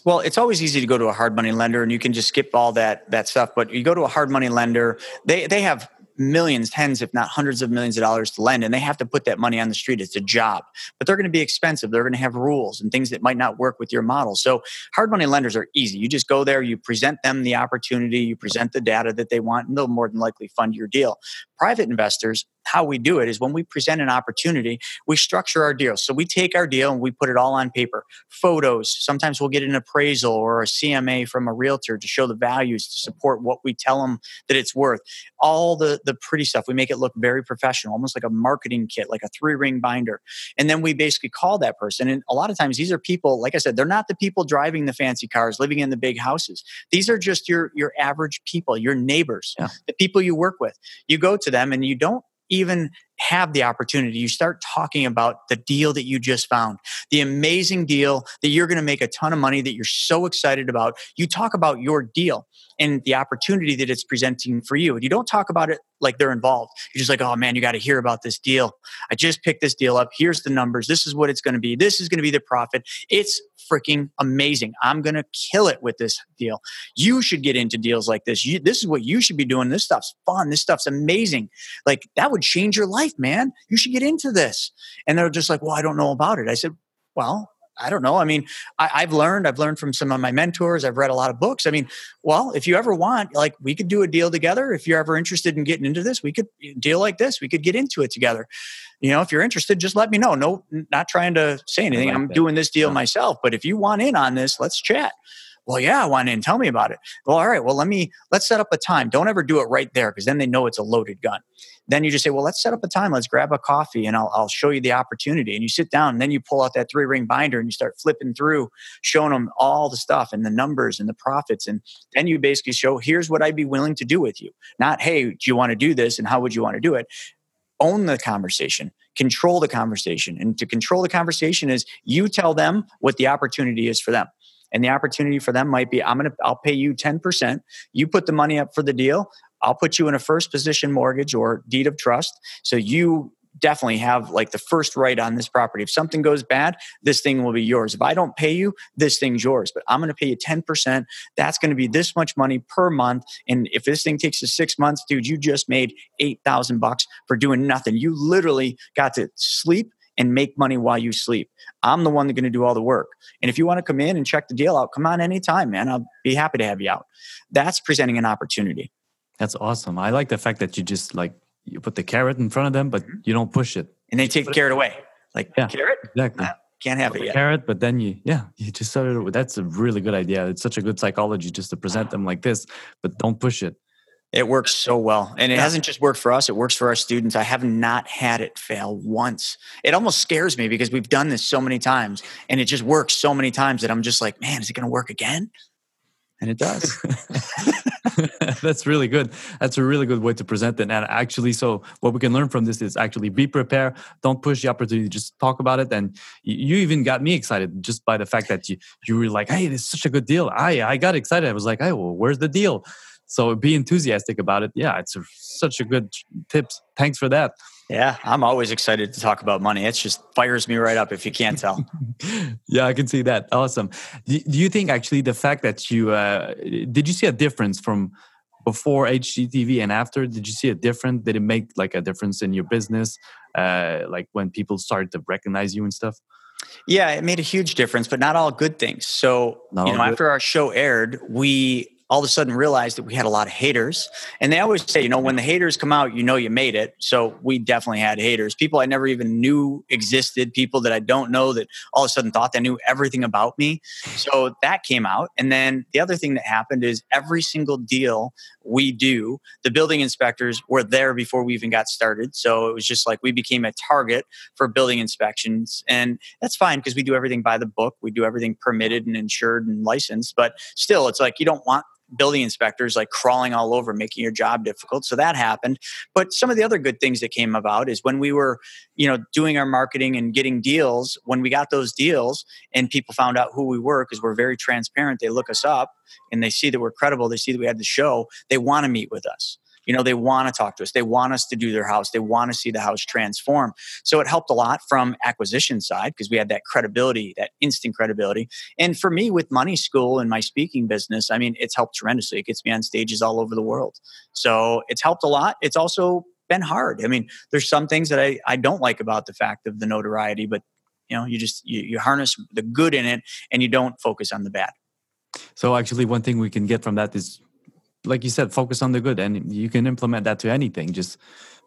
Well, it's always easy to go to a hard money lender and you can just skip all that that stuff. But you go to a hard money lender, they they have millions, tens, if not hundreds of millions of dollars to lend, and they have to put that money on the street. It's a job, but they're going to be expensive. They're going to have rules and things that might not work with your model. So, hard money lenders are easy. You just go there, you present them the opportunity, you present the data that they want, and they'll more than likely fund your deal. Private investors how we do it is when we present an opportunity, we structure our deal. So we take our deal and we put it all on paper, photos. Sometimes we'll get an appraisal or a CMA from a realtor to show the values to support what we tell them that it's worth. All the the pretty stuff. We make it look very professional, almost like a marketing kit, like a three ring binder. And then we basically call that person. And a lot of times these are people, like I said, they're not the people driving the fancy cars, living in the big houses. These are just your your average people, your neighbors, yeah. the people you work with. You go to them and you don't even have the opportunity, you start talking about the deal that you just found, the amazing deal that you're going to make a ton of money that you're so excited about. You talk about your deal and the opportunity that it's presenting for you. And you don't talk about it like they're involved. You're just like, oh man, you got to hear about this deal. I just picked this deal up. Here's the numbers. This is what it's going to be. This is going to be the profit. It's freaking amazing. I'm going to kill it with this deal. You should get into deals like this. You, this is what you should be doing. This stuff's fun. This stuff's amazing. Like that would change your life, man. You should get into this. And they're just like, well, I don't know about it. I said, well, I don't know. I mean, I, have learned, I've learned from some of my mentors. I've read a lot of books. I mean, well, if you ever want, like, we could do a deal together. If you're ever interested in getting into this, we could eh, deal like this. We could get into it together. You know, if you're interested, just let me know. No, not trying to say anything. Like I'm that. doing this deal yeah. myself. But if you want in on this, let's chat well yeah i want in tell me about it? Well all right well let me let's set up a time. Don't ever do it right there because then they know it's a loaded gun. Then you just say well let's set up a time. Let's grab a coffee and I'll, I'll show you the opportunity. And you sit down and then you pull out that three ring binder and you start flipping through showing them all the stuff and the numbers and the profits and then you basically show here's what i'd be willing to do with you. Not hey do you want to do this and how would you want to do it? Own the conversation. Control the conversation. And to control the conversation is you tell them what the opportunity is for them and the opportunity for them might be i'm going to i'll pay you 10% you put the money up for the deal. I'll put you in a first position mortgage or deed of trust. So you definitely have like the first right on this property. If something goes bad this thing will be yours. If i don't pay you this thing's yours but i'm going to pay you 10% that's going to be this much money per month and if this thing takes us six months dude you just made 8000 bucks for doing nothing. You literally got to sleep and make money while you sleep. I'm the one that's going to do all the work. And if you want to come in and check the deal out, come on anytime, man. I'll be happy to have you out. That's presenting an opportunity. That's awesome. I like the fact that you just like you put the carrot in front of them, but mm-hmm. you don't push it. And they take the carrot away. Like yeah, carrot? Exactly. can't have it yet. Carrot, but then you, yeah, you just started. That's a really good idea. It's such a good psychology just to present them like this, but don't push it. It works so well. And it hasn't just worked for us, it works for our students. I have not had it fail once. It almost scares me because we've done this so many times and it just works so many times that I'm just like, man, is it going to work again? And it does. That's really good. That's a really good way to present it. And actually, so what we can learn from this is actually be prepared. Don't push the opportunity. Just talk about it. And you even got me excited just by the fact that you you were like, "Hey, this is such a good deal." I I got excited. I was like, "Hey, well, where's the deal?" So be enthusiastic about it. Yeah, it's a, such a good tips. Thanks for that. Yeah, I'm always excited to talk about money. It just fires me right up if you can't tell. yeah, I can see that. Awesome. Do, do you think actually the fact that you uh, did you see a difference from before HGTV and after? Did you see a difference? Did it make like a difference in your business? Uh, like when people started to recognize you and stuff? Yeah, it made a huge difference, but not all good things. So, not you know, after our show aired, we all of a sudden realized that we had a lot of haters. And they always say, you know, when the haters come out, you know you made it. So we definitely had haters. People I never even knew existed, people that I don't know that all of a sudden thought they knew everything about me. So that came out. And then the other thing that happened is every single deal we do, the building inspectors were there before we even got started. So it was just like we became a target for building inspections. And that's fine because we do everything by the book. We do everything permitted and insured and licensed. But still, it's like you don't want building inspectors like crawling all over, making your job difficult. So that happened. But some of the other good things that came about is when we were, you know, doing our marketing and getting deals, when we got those deals and people found out who we were, because we're very transparent, they look us up and they see that we're credible, they see that we had the show, they want to meet with us you know they want to talk to us. They want us to do their house. They want to see the house transform. So it helped a lot from acquisition side because we had that credibility that instant credibility. And for me with money school and my speaking business i mean it's helped tremendously. It gets me on stages all over the world. So it's helped a lot. It's also been hard. I mean there's some things that i, I don't like about the fact of the notoriety but you know you just you, you harness the good in it and you don't focus on the bad. So actually one thing we can get from that is like you said, focus on the good, and you can implement that to anything. Just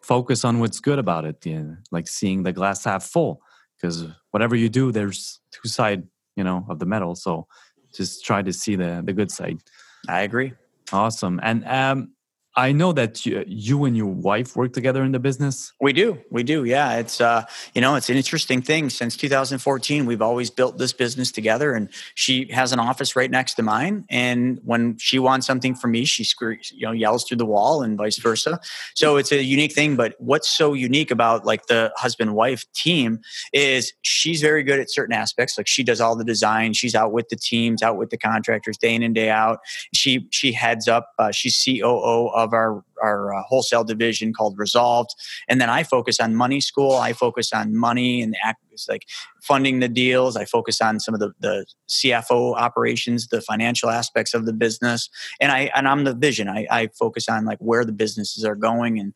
focus on what's good about it, yeah, like seeing the glass half full. Because whatever you do, there's two side, you know, of the metal. So just try to see the the good side. I agree. Awesome. And um, I know that you, you, and your wife work together in the business. We do. We do. Yeah. It's, uh, you know, it's an interesting thing. Since 2014, we've always built this business together and she has an office right next to mine. And when she wants something from me, she screams, you know, yells through the wall and vice versa. So it's a unique thing. But what's so unique about like the husband wife team is she's very good at certain aspects. Like she does all the design. She's out with the teams, out with the contractors day in and day out. She, she heads up, uh, she's COO of of our our uh, wholesale division called Resolved, and then I focus on money school. I focus on money and it's like funding the deals. I focus on some of the, the CFO operations, the financial aspects of the business, and I and I'm the vision. I, I focus on like where the businesses are going and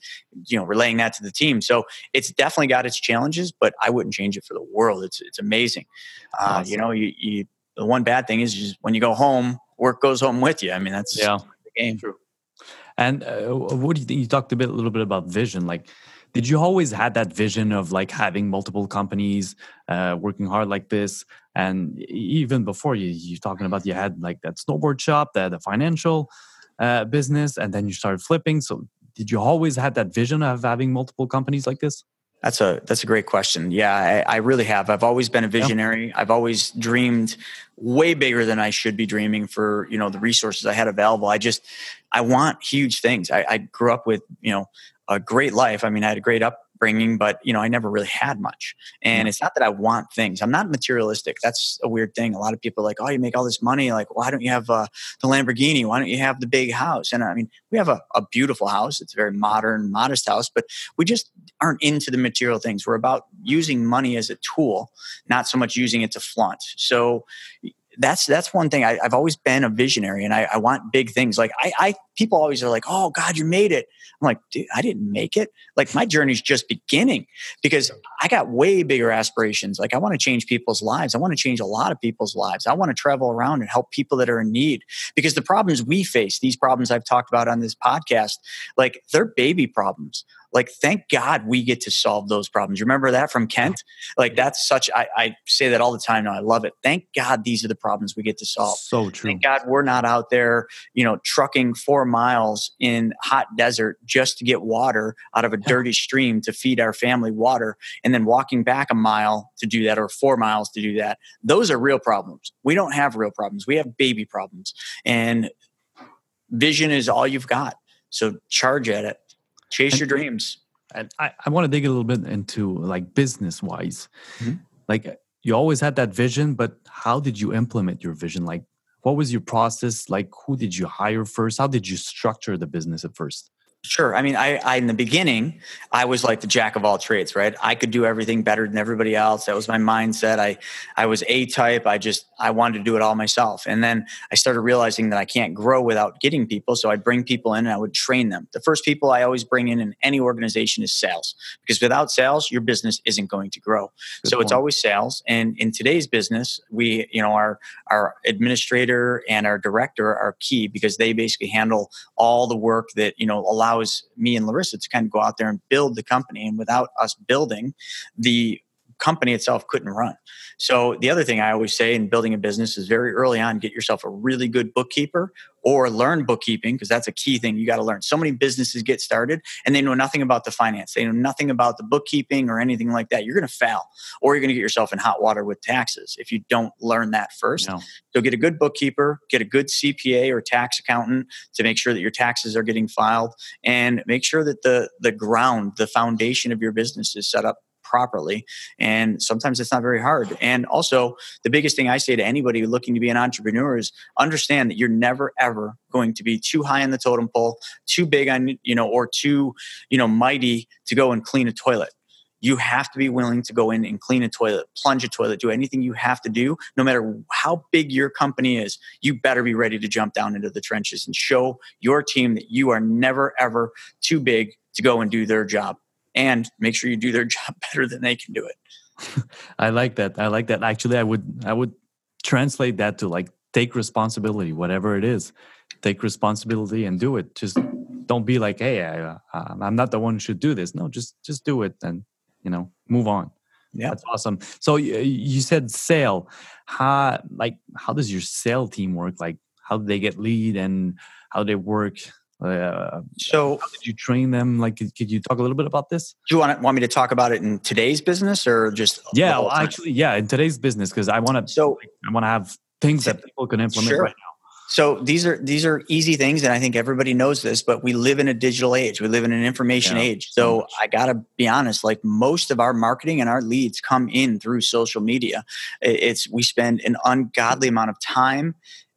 you know relaying that to the team. So it's definitely got its challenges, but I wouldn't change it for the world. It's it's amazing. Uh, You know, you, you the one bad thing is just when you go home, work goes home with you. I mean, that's yeah. the game. True. And uh, what do you think? You talked a bit, a little bit about vision. Like, did you always had that vision of like having multiple companies, uh, working hard like this? And even before you, you talking about you had like that snowboard shop, the, the financial uh, business, and then you started flipping. So, did you always had that vision of having multiple companies like this? That's a that's a great question. Yeah, I, I, really have. I've always been a visionary. Yeah. I've always dreamed way bigger than I should be dreaming for you know the resources I had available. I just I want huge things. I, I grew up with you know a great life. I mean, I had a great up upbringing, but you know, I never really had much. And it's not that I want things. I'm not materialistic. That's a weird thing. A lot of people are like, oh, you make all this money. Like, why don't you have uh, the Lamborghini? Why don't you have the big house? And I mean, we have a, a beautiful house. It's a very modern, modest house, but we just aren't into the material things. We're about using money as a tool, not so much using it to flaunt. So that's that's one thing I, have always been a visionary and I, I want big things. Like I, I, people always are like oh god you made it. I'm like dude i didn't make it. Like my journey's just beginning because i got way bigger aspirations. Like i want to change people's lives. I want to change a lot of people's lives. I want to travel around and help people that are in need because the problems we face these problems i've talked about on this podcast like they're baby problems like thank god we get to solve those problems. Remember that from kent? Like that's such I, I, say that all the time now i love it. Thank god these are the problems we get to solve. So true. Thank god we're not out there you know trucking four miles in hot desert just to get water out of a dirty stream to feed our family water and then walking back a mile to do that or four miles to do that. Those are real problems. We don't have real problems. We have baby problems. And vision is all you've got. So charge at it chase and, your dreams. and i, I want to dig a little bit into like business wise mm-hmm. like you always had that vision but how did you implement your vision? Like what was your process? Like who did you hire first? How did you structure the business at first Sure. I mean, I, I, in the beginning, I was like the jack of all trades, right? I could do everything better than everybody else. That was my mindset. I I was A type. I just I wanted to do it all myself. And then I started realizing that I can't grow without getting people. So I'd bring people in and I would train them. The first people I always bring in in any organization is sales, because without sales, your business isn't going to grow. Good so point. it's always sales. And in today's business, we, you know, our our administrator and our director are key because they basically handle all the work that you know allow allows me and Larissa to kind of go out there and build the company. And without us building, the company itself couldn't run. So the other thing I always say in building a business is very early on, get yourself a really good bookkeeper or learn bookkeeping because that's a key thing you got to learn. So many businesses get started and they know nothing about the finance. They know nothing about the bookkeeping or anything like that. You're going to fail or you're going to get yourself in hot water with taxes if you don't learn that first. No. So get a good bookkeeper, get a good CPA or tax accountant to make sure that your taxes are getting filed and make sure that the the ground, the foundation of your business is set up properly. And sometimes it's not very hard. And also, the biggest thing I say to anybody looking to be an entrepreneur is understand that you're never ever going to be too high on the totem pole, too big on, you know, or too, you know, mighty to go and clean a toilet you have to be willing to go in and clean a toilet, plunge a toilet, do anything you have to do, no matter how big your company is. You better be ready to jump down into the trenches and show your team that you are never, ever too big to go and do their job and make sure you do their job better than they can do it. I like that. I like that. Actually, I would I would translate that to like take responsibility, whatever it is. Take responsibility and do it. Just don't be like, hey, I, uh, I'm not the one who should do this. No, just just do it and you know move on. Yeah. That's awesome. So you, you said sale. How like how does your sale team work? Like how do they get lead and how do they work? Uh, so how did you train them? Like, could, could you talk a little bit about this? Do you want want me to talk about it in today's business or just yeah? Well, actually, yeah, in today's business because I want to. So like, I want to have things that people can implement sure. right now. So these are these are easy things, and I think everybody knows this. But we live in a digital age. We live in an information Yeah, age. so So. I gotta be honest. Like most of our marketing and our leads come in through social media. It's we spend an ungodly amount of time,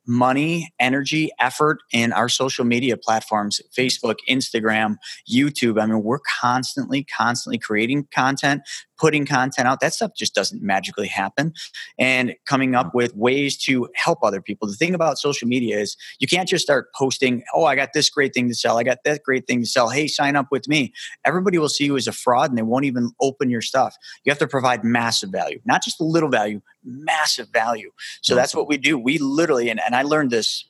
money, energy, effort in our social media platforms: Facebook, Instagram, YouTube. I mean, we're constantly, constantly creating content, putting content out. That stuff just doesn't magically happen and coming up with ways to help other people. The thing about social media is you can't just start posting, oh, I got this great thing to sell. I got that great thing to sell. Hey, sign up with me. Everybody will see you as a fraud and they won't even open your stuff. You have to provide massive value, not just a little value, massive value. So that's what we do. We literally, and, and I learned this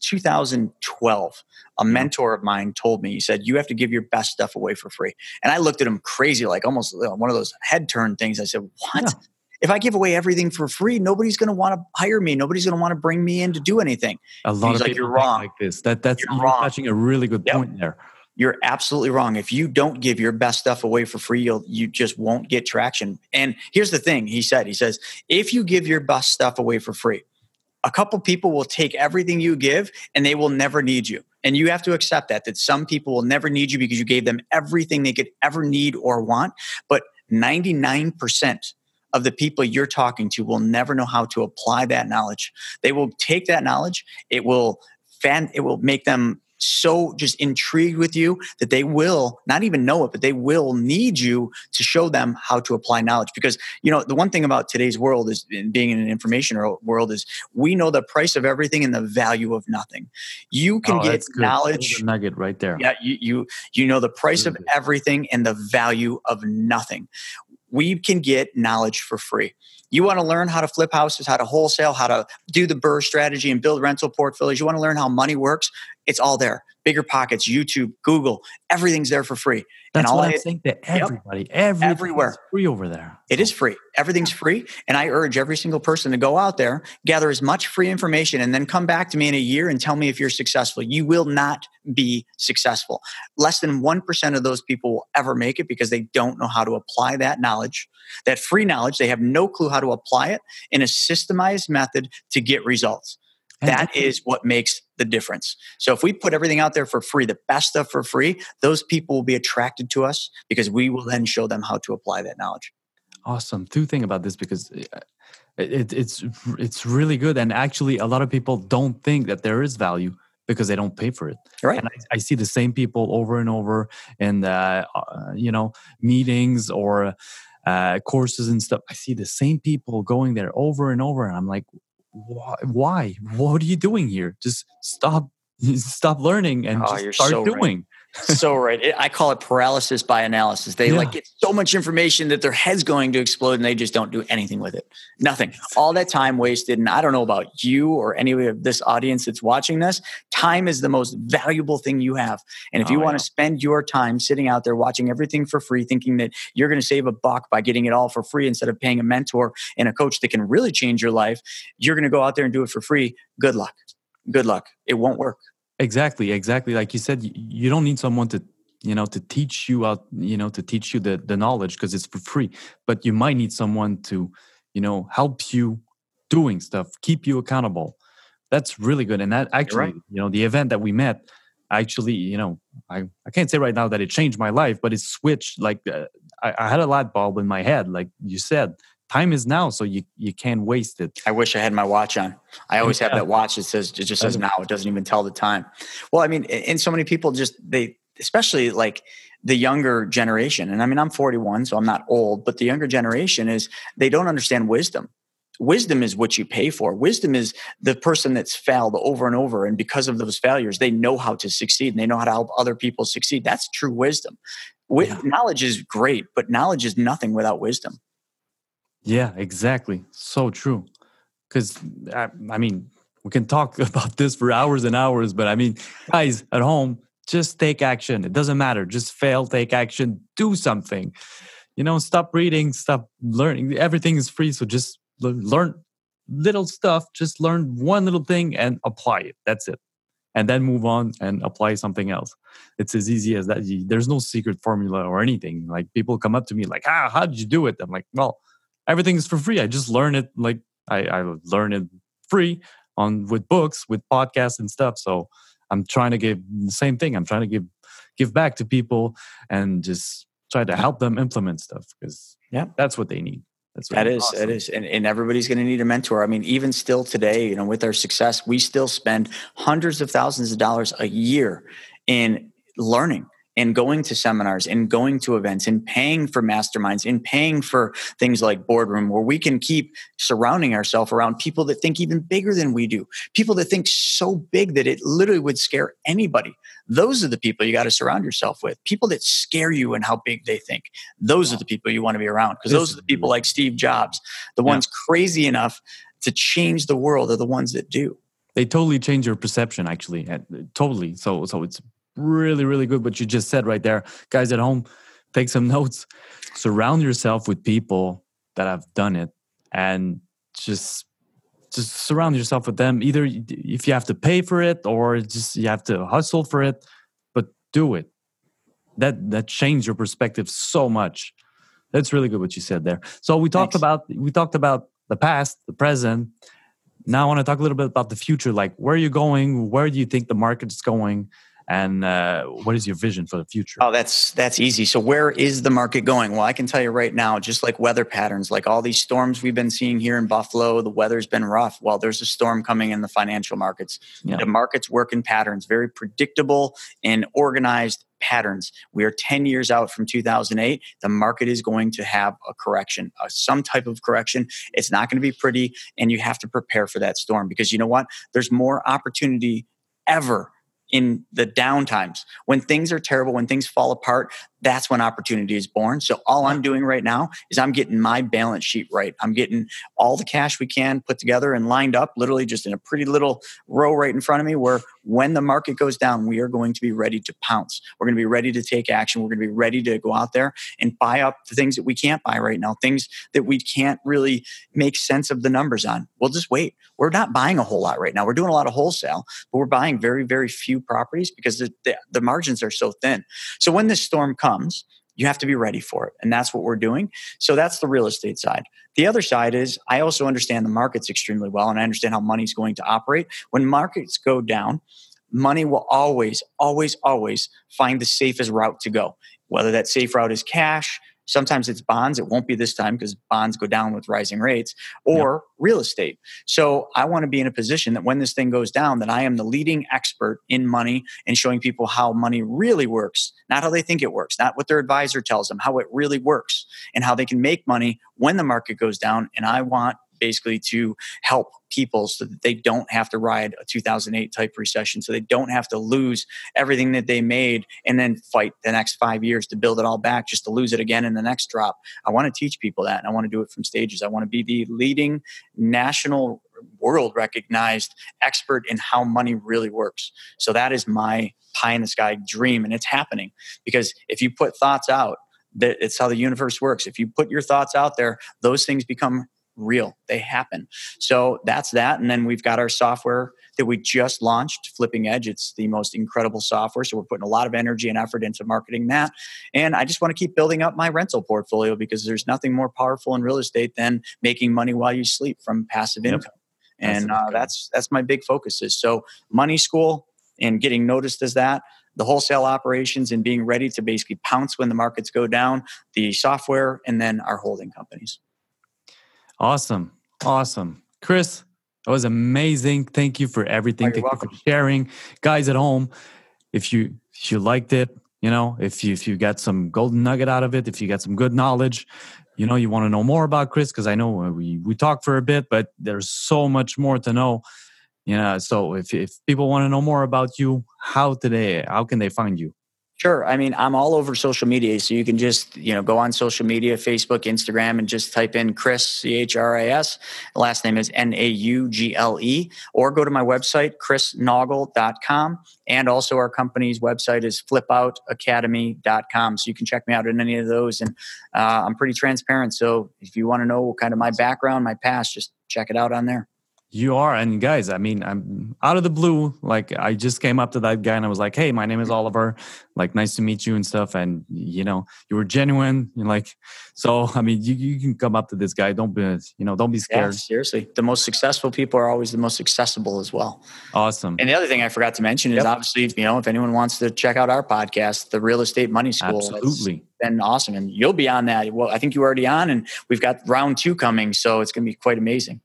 2012 a mm-hmm. mentor of mine told me he said you have to give your best stuff away for free and i looked at him crazy like almost one of those head turn things i said what Yeah. if i give away everything for free nobody's going to want to hire me nobody's going to want to bring me in to do anything A lot of like, people "You're wrong. like this. That that's you're, wrong." touching a really good Yep. point there. You're absolutely wrong. If you don't give your best stuff away for free you'll you just won't get traction. And here's the thing he said. He says if you give your best stuff away for free a couple people will take everything you give and they will never need you. And you have to accept that that some people will never need you because you gave them everything they could ever need or want. But 99% of the people you're talking to will never know how to apply that knowledge. They will take that knowledge. It will fan it will make them so just intrigued with you that they will not even know it but they will need you to show them how to apply knowledge because you know the one thing about today's world is in being in an information world is we know the price of everything and the value of nothing you can Oh, get knowledge nugget right there. yeah, you you you know the price of everything and the value of nothing. We can get knowledge for free. You want to learn how to flip houses, how to wholesale, how to do the BRRRR strategy and build rental portfolios. You want to learn how money works. It's all there. BiggerPockets, YouTube, Google, everything's there for free. That's all what I- I'm saying to everybody. Everything Everywhere. is free over there. It is free. Everything's free. And I urge every single person to go out there, gather as much free information, and then come back to me in a year and tell me if you're successful. You will not be successful. Less than 1% of those people will ever make it because they don't know how to apply that knowledge, that free knowledge. They have no clue how to apply it in a systemized method to get results. That is what makes the difference. So if we put everything out there for free, the best stuff for free, those people will be attracted to us because we will then show them how to apply that knowledge. awesome. Two thing about this because uh, it, it's it's really good, and actually, a lot of people don't think that there is value because they don't pay for it. Right. And I, I see the same people over and over in uh, uh, you know meetings or uh, courses and stuff. I see the same people going there over and over, and I'm like, why? Why? What are you doing here? Just stop. Stop learning and Oh, just start so right. So right. It- I call it paralysis by analysis. They Yeah. like get so much information that their head's going to explode and they just don't do anything with it. Nothing. All that time wasted. And I don't know about you or any of this audience that's watching this. Time is the most valuable thing you have. And if you Oh, want to spend your time sitting out there watching everything for free, thinking that you're going to save a buck by getting it all for free instead of paying a mentor and a coach that can really change your life, you're going to go out there and do it for free. Good luck. Good luck. It won't work. Exactly, exactly. Like you said, you don't need someone to, you know, to teach you out, you know, to teach you the the knowledge because it's for free. But you might need someone to, you know, help you doing stuff, keep you accountable. That's really good. And that actually, right. you know, the event that we met, actually, you know, I I can't say right now that it changed my life, but it switched. Like uh, I, I had a light bulb in my head, like you said. Time is now, so you you can't waste it. I wish I had my watch on. I always have that watch that says it just says now. It doesn't even tell the time. Well, I mean, and so many people just they, especially like the younger generation. And I mean, I'm 41, so I'm not old, but the younger generation is they don't understand wisdom. Wisdom is what you pay for. Wisdom is the person that's failed over and over, and because of those failures, they know how to succeed and they know how to help other people succeed. That's true wisdom. Yeah. Knowledge is great, but knowledge is nothing without wisdom. Yeah, exactly. So true. Because I, I mean, we can talk about this for hours and hours, but I mean, guys at home, just take action. It doesn't matter. Just fail, take action, do something. You know, stop reading, stop learning. Everything is free. So just learn little stuff. Just learn one little thing and apply it. That's it. And then move on and apply something else. It's as easy as that. There's no secret formula or anything. Like people come up to me like, ah, how did you do it? I'm like, well, everything is for free. I just learn it like I, I learn it free on with books, with podcasts and stuff. So I'm trying to give the same thing. I'm trying to give give back to people and just try to help them implement stuff because yeah, that's what they need. That's that is awesome. that is, and, and everybody's going to need a mentor. I mean, even still today, you know, with our success, we still spend hundreds of thousands of dollars a year in learning and going to seminars and going to events and paying for masterminds and paying for things like boardroom where we can keep surrounding ourselves around people that think even bigger than we do people that think so big that it literally would scare anybody. Those are the people you got to surround yourself with people that scare you and how big they think. Those are the people you want to be around because those are the people like steve jobs the ones yeah. crazy enough to change the world are the ones that do. They totally change your perception actually totally. So so it's really, really good what you just said right there. Guys at home, take some notes. Surround yourself with people that have done it and just just surround yourself with them. Either if you have to pay for it or just you have to hustle for it but do it. That that changed your perspective so much. That's really good what you said there. So we talked Thanks. about we talked about the past the present. Now i want to talk a little bit about the future. Like where are you going? Where do you think the market's going and uh, what is your vision for the future? Oh, that's that's easy. So where is the market going? Well, I can tell you right now, just like weather patterns, like all these storms we've been seeing here in Buffalo, the weather's been rough. Well, there's a storm coming in the financial markets. Yeah. The markets work in patterns, very predictable and organized patterns. We are 10 years out from 2008. The market is going to have a correction, uh, some type of correction. It's not going to be pretty, and you have to prepare for that storm because you know what? There's more opportunity ever in the downtimes when things are terrible when things fall apart that's when opportunity is born. So all I'm doing right now is I'm getting my balance sheet right. I'm getting all the cash we can put together and lined up, literally just in a pretty little row right in front of me where when the market goes down, we are going to be ready to pounce. We're going to be ready to take action. We're going to be ready to go out there and buy up the things that we can't buy right now, things that we can't really make sense of the numbers on. We'll just wait. We're not buying a whole lot right now. We're doing a lot of wholesale, but we're buying very, very few properties because the, the, the margins are so thin. So when this storm comes, comes, you have to be ready for it. And that's what we're doing. So that's the real estate side. The other side is I also understand the markets extremely well and I understand how money's going to operate. When markets go down, money will always, always, always find the safest route to go. Whether that safe route is cash, Sometimes it's bonds. It won't be this time because bonds go down with rising rates or yep. real estate. So I want to be in a position that when this thing goes down, that I am the leading expert in money and showing people how money really works, not how they think it works, not what their advisor tells them, how it really works and how they can make money when the market goes down. And I want basically to help people so that they don't have to ride a 2008 type recession so they don't have to lose everything that they made and then fight the next five years to build it all back just to lose it again in the next drop. I want to teach people that and i want to do it from stages. I want to be the leading national world recognized expert in how money really works. So that is my pie in the sky dream and it's happening because if you put thoughts out that it's how the universe works. If you put your thoughts out there those things become real. They happen. So that's that. And then we've got our software that we just launched, Flipping Edge. It's the most incredible software. So we're putting a lot of energy and effort into marketing that. And I just want to keep building up my rental portfolio because there's nothing more powerful in real estate than making money while you sleep from passive yep. income. And that's, uh, that's that's my big focus is so money school and getting noticed as that the wholesale operations and being ready to basically pounce when the markets go down, the software, and then our holding companies. Awesome. Awesome. Chris, that was amazing. Thank you for everything. Oh, Thank welcome. you for sharing. Guys at home, if you if you liked it, you know, if you if you got some golden nugget out of it, if you got some good knowledge, you know, you want to know more about Chris, because I know we we talked for a bit, but there's so much more to know. You know, so if if people want to know more about you, how today, how can they find you? Sure. I mean, I'm all over social media. So you can just, you know, go on social media, Facebook, Instagram, and just type in Chris, C H R I S. Last name is N A U G L E. Or go to my website, chrisnaugle.com. And also our company's website is flipoutacademy.com. So you can check me out in any of those. And uh, I'm pretty transparent. So if you want to know kind of my background, my past, just check it out on there. You are, and guys, I mean, I'm out of the blue. Like, I just came up to that guy and I was like, "Hey, my name is Oliver. Like, nice to meet you and stuff." And you know, you were genuine. You're like, so I mean, you, you can come up to this guy. Don't be, you know, don't be scared. Yeah, seriously, the most successful people are always the most accessible as well. Awesome. And the other thing I forgot to mention yep. is obviously, you know, if anyone wants to check out our podcast, the Real Estate Money School, absolutely been awesome, and you'll be on that. Well, I think you're already on, and we've got round two coming, so it's going to be quite amazing.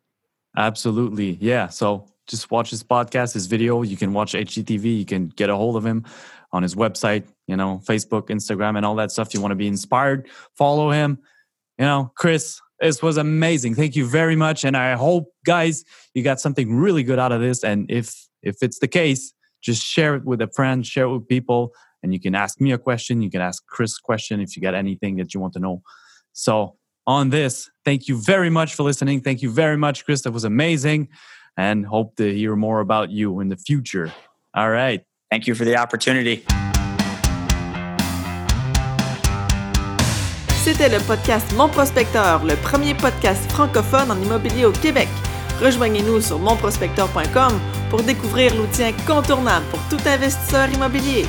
Absolutely. Yeah. So just watch his podcast, his video. You can watch HGTV. You can get a hold of him on his website, you know, Facebook, Instagram, and all that stuff. If You want to be inspired, follow him. You know, Chris, this was amazing. Thank you very much. And I hope, guys, you got something really good out of this. And if if it's the case, just share it with a friend, share it with people, and you can ask me a question. You can ask Chris a question if you got anything that you want to know. So on this. Thank you very much for listening. Thank you very much, Chris. That was amazing. And hope to hear more about you in the future. All right. Thank you for the opportunity. C'était le podcast Mon Prospecteur, le premier podcast francophone en immobilier au Québec. Rejoignez-nous sur monprospecteur.com pour découvrir l'outil incontournable pour tout investisseur immobilier.